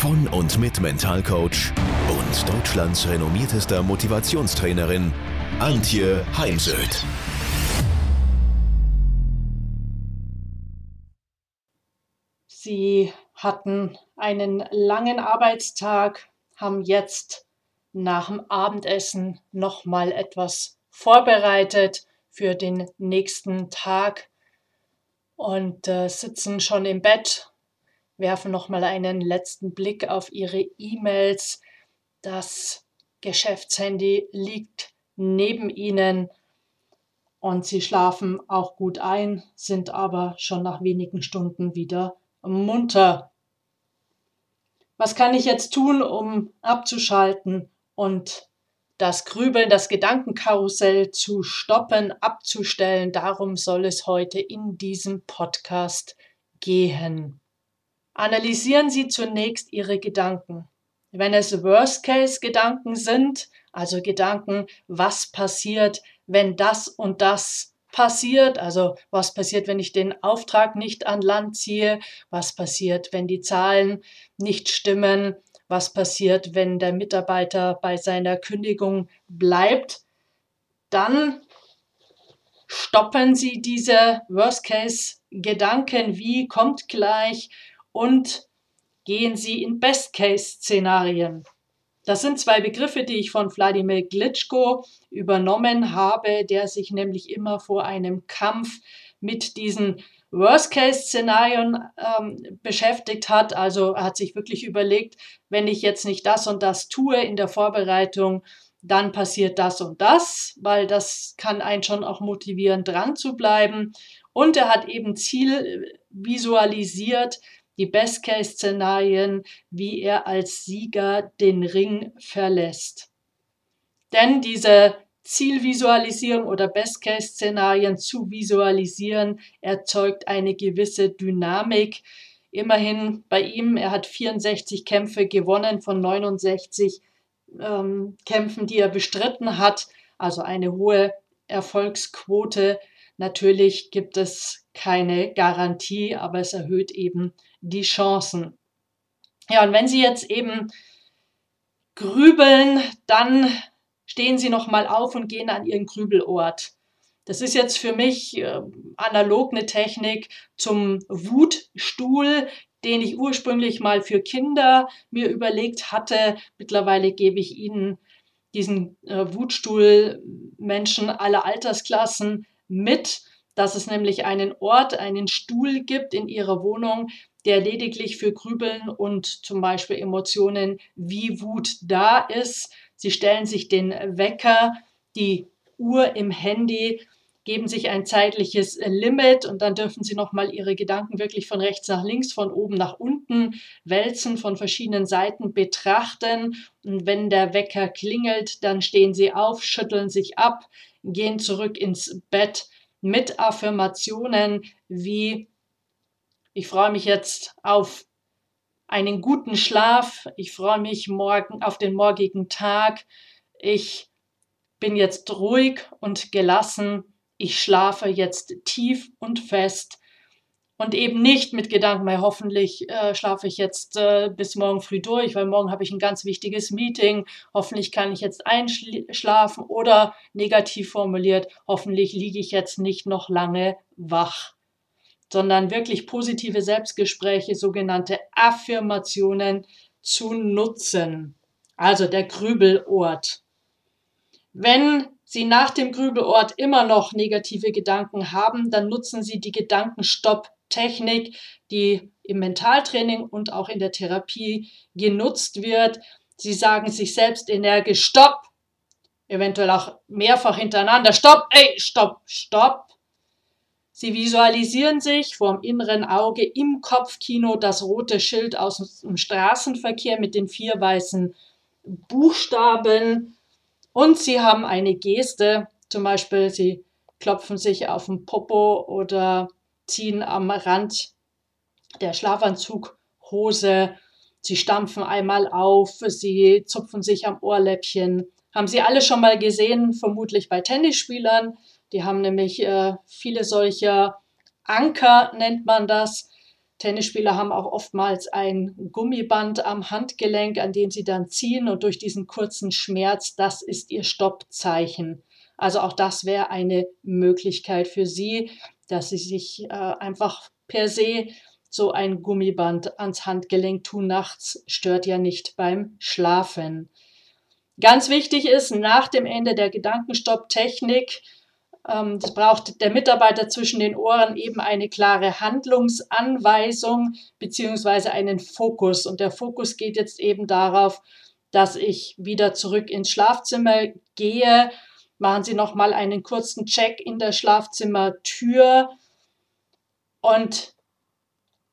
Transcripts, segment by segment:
von und mit Mentalcoach und Deutschlands renommiertester Motivationstrainerin Antje Heimsöth. Sie hatten einen langen Arbeitstag, haben jetzt nach dem Abendessen noch mal etwas vorbereitet für den nächsten Tag und äh, sitzen schon im Bett, werfen noch mal einen letzten Blick auf ihre E-Mails. Das Geschäftshandy liegt neben ihnen und sie schlafen auch gut ein, sind aber schon nach wenigen Stunden wieder munter. Was kann ich jetzt tun, um abzuschalten und das Grübeln, das Gedankenkarussell zu stoppen, abzustellen? Darum soll es heute in diesem Podcast gehen. Analysieren Sie zunächst Ihre Gedanken. Wenn es Worst-Case-Gedanken sind, also Gedanken, was passiert, wenn das und das passiert, also was passiert, wenn ich den Auftrag nicht an Land ziehe, was passiert, wenn die Zahlen nicht stimmen, was passiert, wenn der Mitarbeiter bei seiner Kündigung bleibt, dann stoppen Sie diese Worst-Case-Gedanken, wie kommt gleich und gehen Sie in Best-Case-Szenarien. Das sind zwei Begriffe, die ich von Wladimir Glitschko übernommen habe, der sich nämlich immer vor einem Kampf mit diesen Worst-Case-Szenarien ähm, beschäftigt hat. Also er hat sich wirklich überlegt, wenn ich jetzt nicht das und das tue in der Vorbereitung, dann passiert das und das, weil das kann einen schon auch motivieren, dran zu bleiben. Und er hat eben Ziel visualisiert, die Best-Case-Szenarien, wie er als Sieger den Ring verlässt. Denn diese Zielvisualisierung oder Best-Case-Szenarien zu visualisieren erzeugt eine gewisse Dynamik. Immerhin bei ihm, er hat 64 Kämpfe gewonnen von 69 ähm, Kämpfen, die er bestritten hat, also eine hohe Erfolgsquote. Natürlich gibt es keine Garantie, aber es erhöht eben die Chancen. Ja, und wenn Sie jetzt eben grübeln, dann stehen Sie noch mal auf und gehen an Ihren Grübelort. Das ist jetzt für mich äh, analog eine Technik zum Wutstuhl, den ich ursprünglich mal für Kinder mir überlegt hatte. Mittlerweile gebe ich Ihnen diesen äh, Wutstuhl Menschen aller Altersklassen mit, dass es nämlich einen Ort, einen Stuhl gibt in Ihrer Wohnung, der lediglich für Grübeln und zum Beispiel Emotionen wie Wut da ist. Sie stellen sich den Wecker, die Uhr im Handy, geben sich ein zeitliches Limit und dann dürfen Sie nochmal Ihre Gedanken wirklich von rechts nach links, von oben nach unten wälzen, von verschiedenen Seiten betrachten. Und wenn der Wecker klingelt, dann stehen Sie auf, schütteln sich ab, gehen zurück ins Bett mit Affirmationen wie ich freue mich jetzt auf einen guten Schlaf. Ich freue mich morgen auf den morgigen Tag. Ich bin jetzt ruhig und gelassen. Ich schlafe jetzt tief und fest und eben nicht mit Gedanken, weil hoffentlich äh, schlafe ich jetzt äh, bis morgen früh durch, weil morgen habe ich ein ganz wichtiges Meeting. Hoffentlich kann ich jetzt einschlafen oder negativ formuliert, hoffentlich liege ich jetzt nicht noch lange wach sondern wirklich positive Selbstgespräche, sogenannte Affirmationen zu nutzen. Also der Grübelort. Wenn Sie nach dem Grübelort immer noch negative Gedanken haben, dann nutzen Sie die Gedankenstopp-Technik, die im Mentaltraining und auch in der Therapie genutzt wird. Sie sagen sich selbst energisch Stopp, eventuell auch mehrfach hintereinander Stopp, ey, Stopp, Stopp. Sie visualisieren sich vor dem inneren Auge im Kopfkino das rote Schild aus dem Straßenverkehr mit den vier weißen Buchstaben Und sie haben eine Geste, zum Beispiel sie klopfen sich auf den Popo oder ziehen am Rand der Schlafanzughose, sie stampfen einmal auf, sie zupfen sich am Ohrläppchen. Haben Sie alle schon mal gesehen, vermutlich bei Tennisspielern. Die haben nämlich äh, viele solcher Anker, nennt man das. Tennisspieler haben auch oftmals ein Gummiband am Handgelenk, an dem sie dann ziehen und durch diesen kurzen Schmerz, das ist ihr Stoppzeichen. Also auch das wäre eine Möglichkeit für Sie, dass Sie sich äh, einfach per se so ein Gummiband ans Handgelenk tun nachts, stört ja nicht beim Schlafen. Ganz wichtig ist, nach dem Ende der Gedankenstopptechnik, ähm, das braucht der Mitarbeiter zwischen den Ohren eben eine klare Handlungsanweisung beziehungsweise einen Fokus. Und der Fokus geht jetzt eben darauf, dass ich wieder zurück ins Schlafzimmer gehe. Machen Sie noch mal einen kurzen Check in der Schlafzimmertür und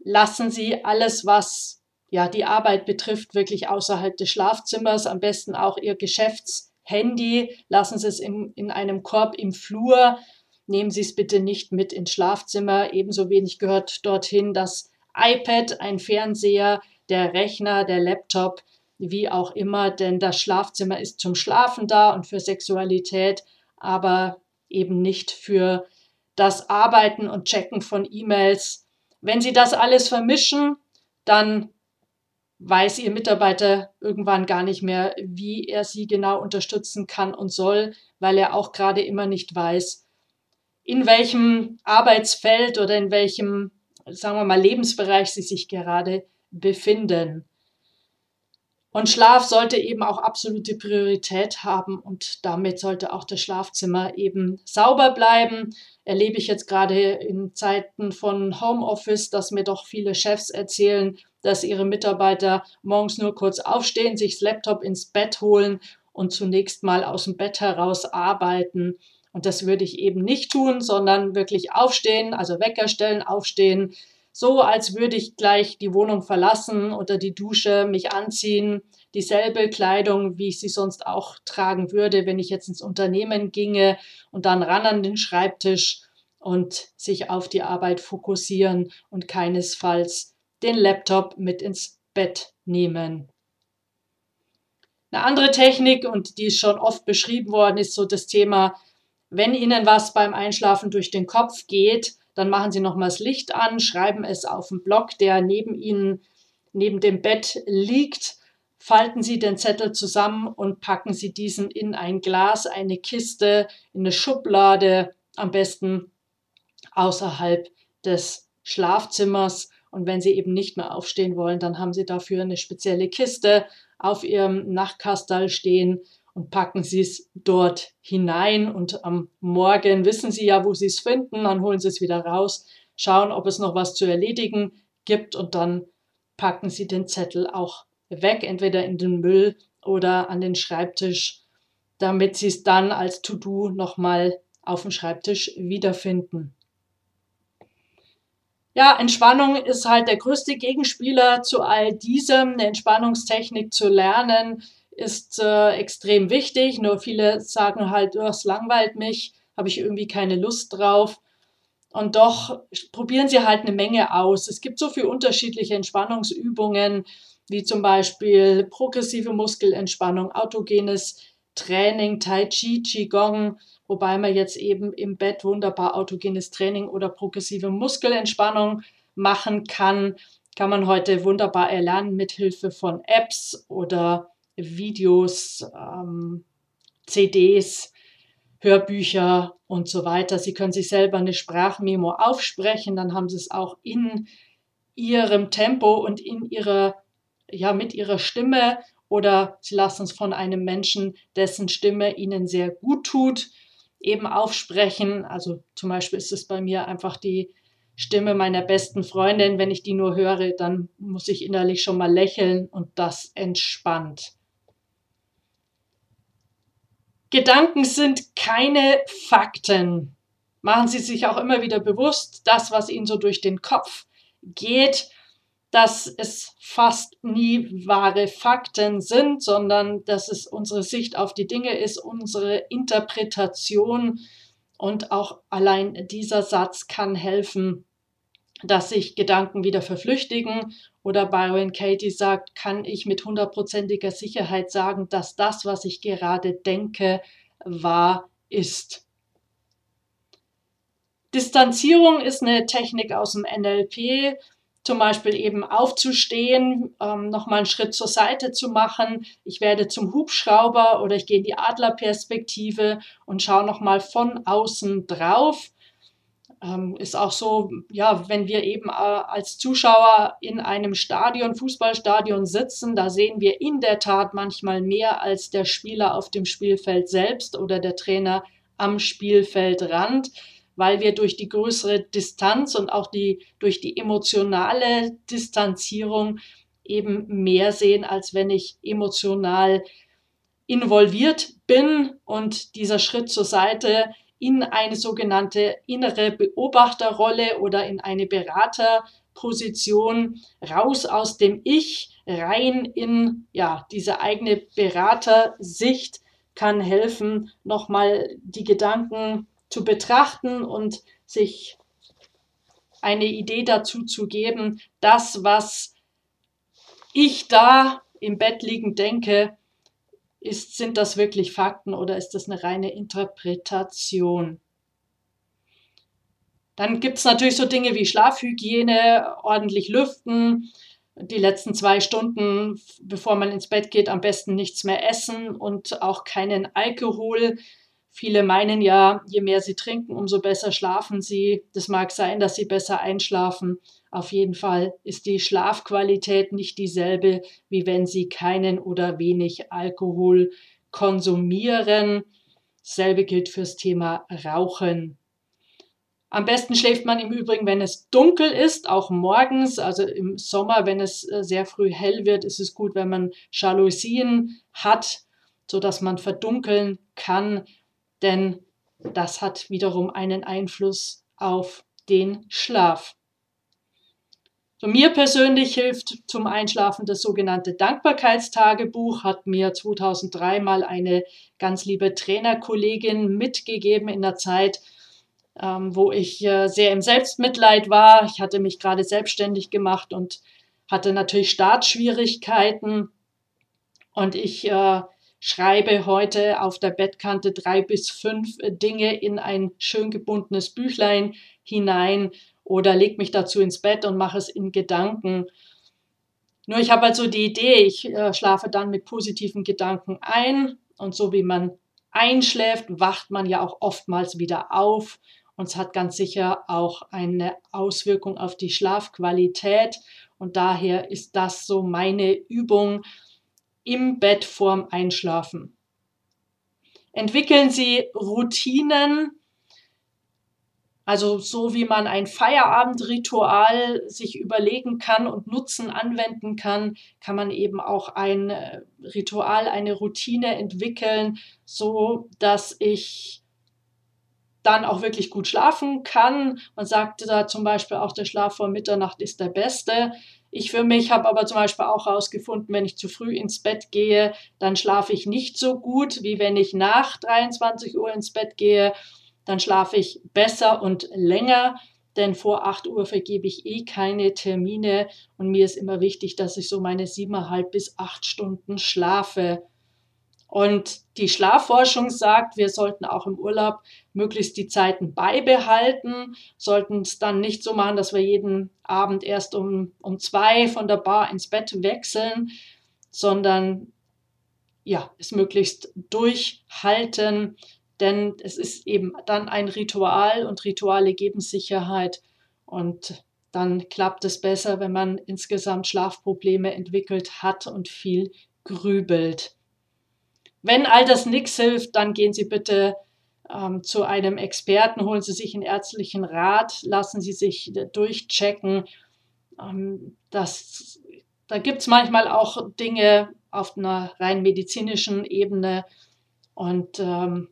lassen Sie alles, was ja die Arbeit betrifft, wirklich außerhalb des Schlafzimmers. Am besten auch Ihr Geschäfts Handy, lassen Sie es in, in einem Korb im Flur. Nehmen Sie es bitte nicht mit ins Schlafzimmer. Ebenso wenig gehört dorthin das iPad, ein Fernseher, der Rechner, der Laptop, wie auch immer, denn das Schlafzimmer ist zum Schlafen da und für Sexualität, aber eben nicht für das Arbeiten und Checken von E-Mails. Wenn Sie das alles vermischen, dann weiß Ihr Mitarbeiter irgendwann gar nicht mehr, wie er Sie genau unterstützen kann und soll, weil er auch gerade immer nicht weiß, in welchem Arbeitsfeld oder in welchem, sagen wir mal, Lebensbereich Sie sich gerade befinden. Und Schlaf sollte eben auch absolute Priorität haben und damit sollte auch das Schlafzimmer eben sauber bleiben. Erlebe ich jetzt gerade in Zeiten von Homeoffice, dass mir doch viele Chefs erzählen, dass ihre Mitarbeiter morgens nur kurz aufstehen, sich das Laptop ins Bett holen und zunächst mal aus dem Bett heraus arbeiten. Und das würde ich eben nicht tun, sondern wirklich aufstehen, also Wecker stellen, aufstehen, so als würde ich gleich die Wohnung verlassen oder die Dusche, mich anziehen, dieselbe Kleidung, wie ich sie sonst auch tragen würde, wenn ich jetzt ins Unternehmen ginge und dann ran an den Schreibtisch und sich auf die Arbeit fokussieren und keinesfalls den Laptop mit ins Bett nehmen. Eine andere Technik, und die ist schon oft beschrieben worden, ist so das Thema, wenn Ihnen was beim Einschlafen durch den Kopf geht, dann machen Sie nochmal das Licht an, schreiben es auf den Block, der neben Ihnen, neben dem Bett liegt, falten Sie den Zettel zusammen und packen Sie diesen in ein Glas, eine Kiste, in eine Schublade, am besten außerhalb des Schlafzimmers. Und wenn Sie eben nicht mehr aufstehen wollen, dann haben Sie dafür eine spezielle Kiste auf Ihrem Nachtkastal stehen und packen Sie es dort hinein. Und am Morgen wissen Sie ja, wo Sie es finden, dann holen Sie es wieder raus, schauen, ob es noch was zu erledigen gibt und dann packen Sie den Zettel auch weg, entweder in den Müll oder an den Schreibtisch, damit Sie es dann als To-Do nochmal auf dem Schreibtisch wiederfinden. Ja, Entspannung ist halt der größte Gegenspieler zu all diesem. Eine Entspannungstechnik zu lernen ist äh, extrem wichtig. Nur viele sagen halt, oh, es langweilt mich, habe ich irgendwie keine Lust drauf. Und doch probieren sie halt eine Menge aus. Es gibt so viele unterschiedliche Entspannungsübungen, wie zum Beispiel progressive Muskelentspannung, autogenes Training, Tai Chi, Qigong, wobei man jetzt eben im Bett wunderbar autogenes Training oder progressive Muskelentspannung machen kann. Kann man heute wunderbar erlernen mit Hilfe von Apps oder Videos, ähm, CDs, Hörbücher und so weiter. Sie können sich selber eine Sprachmemo aufsprechen, dann haben Sie es auch in Ihrem Tempo und in Ihrer, ja, mit Ihrer Stimme oder Sie lassen es von einem Menschen, dessen Stimme Ihnen sehr gut tut eben aufsprechen. Also zum Beispiel ist es bei mir einfach die Stimme meiner besten Freundin. Wenn ich die nur höre, dann muss ich innerlich schon mal lächeln und das entspannt. Gedanken sind keine Fakten. Machen Sie sich auch immer wieder bewusst, das, was Ihnen so durch den Kopf geht, dass es fast nie wahre Fakten sind, sondern dass es unsere Sicht auf die Dinge ist, unsere Interpretation. Und auch allein dieser Satz kann helfen, dass sich Gedanken wieder verflüchtigen. Oder Byron Katie sagt, kann ich mit hundertprozentiger Sicherheit sagen, dass das, was ich gerade denke, wahr ist. Distanzierung ist eine Technik aus dem NLP, zum Beispiel eben aufzustehen, ähm, nochmal einen Schritt zur Seite zu machen. Ich werde zum Hubschrauber oder ich gehe in die Adlerperspektive und schaue nochmal von außen drauf. Ähm, ist auch so, ja, wenn wir eben äh, als Zuschauer in einem Stadion, Fußballstadion sitzen, da sehen wir in der Tat manchmal mehr als der Spieler auf dem Spielfeld selbst oder der Trainer am Spielfeldrand weil wir durch die größere Distanz und auch die, durch die emotionale Distanzierung eben mehr sehen, als wenn ich emotional involviert bin. Und dieser Schritt zur Seite in eine sogenannte innere Beobachterrolle oder in eine Beraterposition raus aus dem Ich rein in ja diese eigene Beratersicht kann helfen, nochmal die Gedanken zu betrachten und sich eine Idee dazu zu geben, das, was ich da im Bett liegend denke, ist, sind das wirklich Fakten oder ist das eine reine Interpretation? Dann gibt es natürlich so Dinge wie Schlafhygiene, ordentlich lüften, die letzten zwei Stunden, bevor man ins Bett geht, am besten nichts mehr essen und auch keinen Alkohol. Viele meinen ja, je mehr sie trinken, umso besser schlafen sie. Das mag sein, dass sie besser einschlafen. Auf jeden Fall ist die Schlafqualität nicht dieselbe, wie wenn sie keinen oder wenig Alkohol konsumieren. Dasselbe gilt fürs Thema Rauchen. Am besten schläft man im Übrigen, wenn es dunkel ist, auch morgens. Also im Sommer, wenn es äh, sehr früh hell wird, ist es gut, wenn man Jalousien hat, sodass man verdunkeln kann denn das hat wiederum einen Einfluss auf den Schlaf. So, mir persönlich hilft zum Einschlafen das sogenannte Dankbarkeitstagebuch, hat mir 2003 mal eine ganz liebe Trainerkollegin mitgegeben in der Zeit, ähm, wo ich äh, sehr im Selbstmitleid war. Ich hatte mich gerade selbstständig gemacht und hatte natürlich Startschwierigkeiten. Und ich äh, schreibe heute auf der Bettkante drei bis fünf Dinge in ein schön gebundenes Büchlein hinein oder leg mich dazu ins Bett und mache es in Gedanken. Nur ich habe halt so die Idee, ich äh, schlafe dann mit positiven Gedanken ein und so wie man einschläft, wacht man ja auch oftmals wieder auf und es hat ganz sicher auch eine Auswirkung auf die Schlafqualität und daher ist das so meine Übung, im Bett vorm Einschlafen. Entwickeln Sie Routinen, also so wie man ein Feierabendritual sich überlegen kann und Nutzen anwenden kann, kann man eben auch ein äh, Ritual, eine Routine entwickeln, so dass ich dann auch wirklich gut schlafen kann. Man sagte da zum Beispiel auch, der Schlaf vor Mitternacht ist der beste. Ich für mich habe aber zum Beispiel auch herausgefunden, wenn ich zu früh ins Bett gehe, dann schlafe ich nicht so gut, wie wenn ich nach 23 Uhr ins Bett gehe. Dann schlafe ich besser und länger, denn vor 8 Uhr vergebe ich eh keine Termine und mir ist immer wichtig, dass ich so meine siebeneinhalb bis acht Stunden schlafe. Und die Schlafforschung sagt, wir sollten auch im Urlaub möglichst die Zeiten beibehalten, sollten es dann nicht so machen, dass wir jeden Abend erst um, um zwei von der Bar ins Bett wechseln, sondern ja, es möglichst durchhalten, denn es ist eben dann ein Ritual und Rituale geben Sicherheit und dann klappt es besser, wenn man insgesamt Schlafprobleme entwickelt hat und viel grübelt. Wenn all das nichts hilft, dann gehen Sie bitte ähm, zu einem Experten, holen Sie sich einen ärztlichen Rat, lassen Sie sich durchchecken. Ähm, das, da gibt es manchmal auch Dinge auf einer rein medizinischen Ebene und ähm,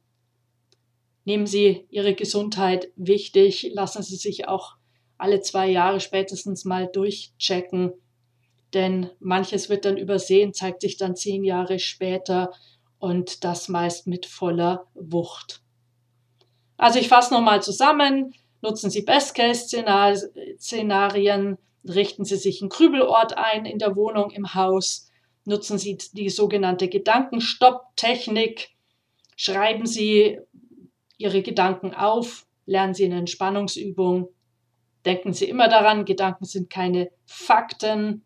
nehmen Sie Ihre Gesundheit wichtig, lassen Sie sich auch alle zwei Jahre spätestens mal durchchecken. denn manches wird dann übersehen, zeigt sich dann zehn Jahre später und das meist mit voller Wucht. Also ich fasse nochmal zusammen. Nutzen Sie Best-Case-Szenarien, richten Sie sich einen Krübelort ein in der Wohnung, im Haus, nutzen Sie die sogenannte Gedankenstopp-Technik, schreiben Sie Ihre Gedanken auf, lernen Sie eine Entspannungsübung, denken Sie immer daran, Gedanken sind keine Fakten,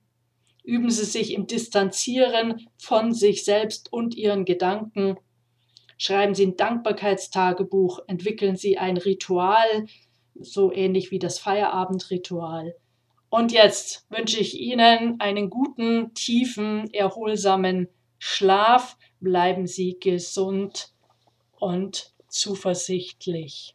üben Sie sich im Distanzieren von sich selbst und Ihren Gedanken, schreiben Sie ein Dankbarkeitstagebuch, entwickeln Sie ein Ritual, so ähnlich wie das Feierabendritual. Und jetzt wünsche ich Ihnen einen guten, tiefen, erholsamen Schlaf. Bleiben Sie gesund und zuversichtlich.